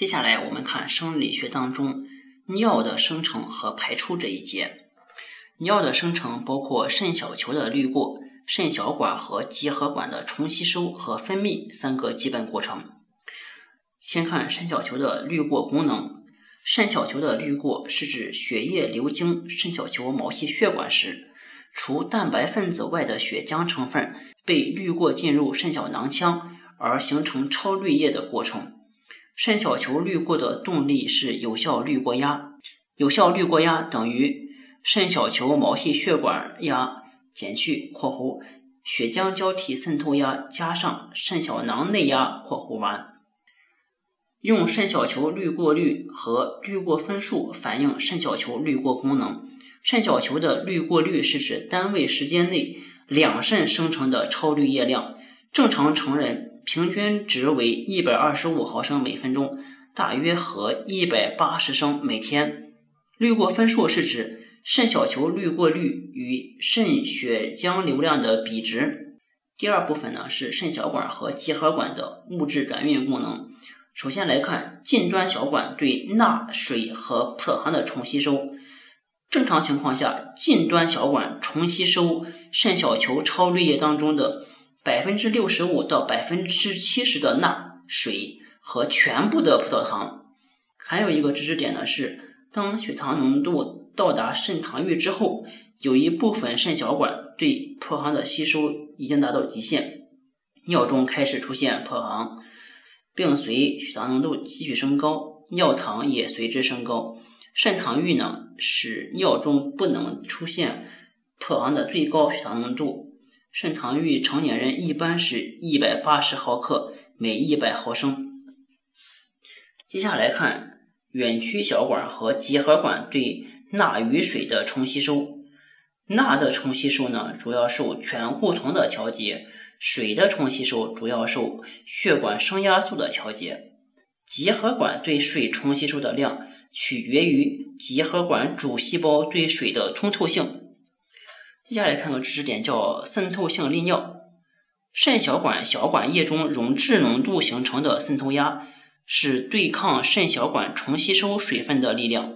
接下来我们看生理学当中尿的生成和排出这一节。尿的生成包括肾小球的滤过、肾小管和集合管的重吸收和分泌三个基本过程。先看肾小球的滤过功能。肾小球的滤过是指血液流经肾小球毛细血管时，除蛋白分子外的血浆成分被滤过进入肾小囊腔，而形成超滤液的过程。肾小球滤过的动力是有效滤过压，有效滤过压等于肾小球毛细血管压减去（括弧）血浆胶体渗透压加上肾小囊内压（括弧完）。用肾小球滤过率和滤过分数反映肾小球滤过功能。肾小球的滤过率是指单位时间内两肾生成的超滤液量，正常成人。平均值为一百二十五毫升每分钟，大约和一百八十升每天。滤过分数是指肾小球滤过率与肾血浆流量的比值。第二部分呢是肾小管和结核管的物质转运功能。首先来看近端小管对钠、水和葡萄糖的重吸收。正常情况下，近端小管重吸收肾小球超滤液当中的。百分之六十五到百分之七十的钠、水和全部的葡萄糖。还有一个知识点呢是，当血糖浓度到达肾糖阈之后，有一部分肾小管对葡萄糖的吸收已经达到极限，尿中开始出现葡萄糖，并随血糖浓度继续升高，尿糖也随之升高。肾糖阈呢，使尿中不能出现葡萄糖的最高血糖浓度。肾糖阈成年人一般是一百八十毫克每一百毫升。接下来看远曲小管和结核管对钠与水的重吸收。钠的重吸收呢，主要受醛固酮的调节；水的重吸收主要受血管升压素的调节。结合管对水重吸收的量取决于结合管主细胞对水的通透性。接下来看个知识点，叫渗透性利尿。肾小管小管液中溶质浓度形成的渗透压，是对抗肾小管重吸收水分的力量。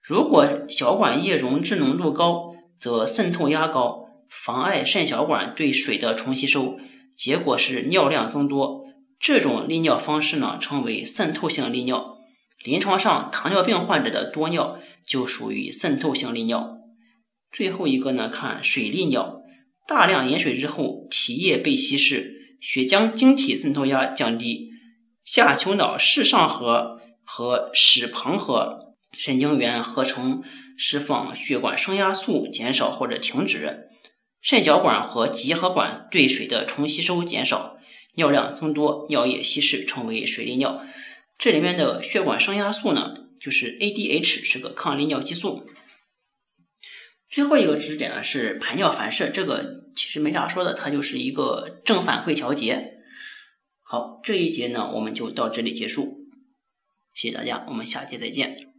如果小管液溶质浓度高，则渗透压高，妨碍肾小管对水的重吸收，结果是尿量增多。这种利尿方式呢，称为渗透性利尿。临床上，糖尿病患者的多尿就属于渗透性利尿。最后一个呢，看水利尿，大量饮水之后，体液被稀释，血浆晶体渗透压降低，下丘脑室上核和室旁核神经元合成释放血管升压素减少或者停止，肾小管和集合管对水的重吸收减少，尿量增多，尿液稀释，成为水利尿。这里面的血管升压素呢，就是 ADH，是个抗利尿激素。最后一个知识点呢是排尿反射，这个其实没啥说的，它就是一个正反馈调节。好，这一节呢我们就到这里结束，谢谢大家，我们下节再见。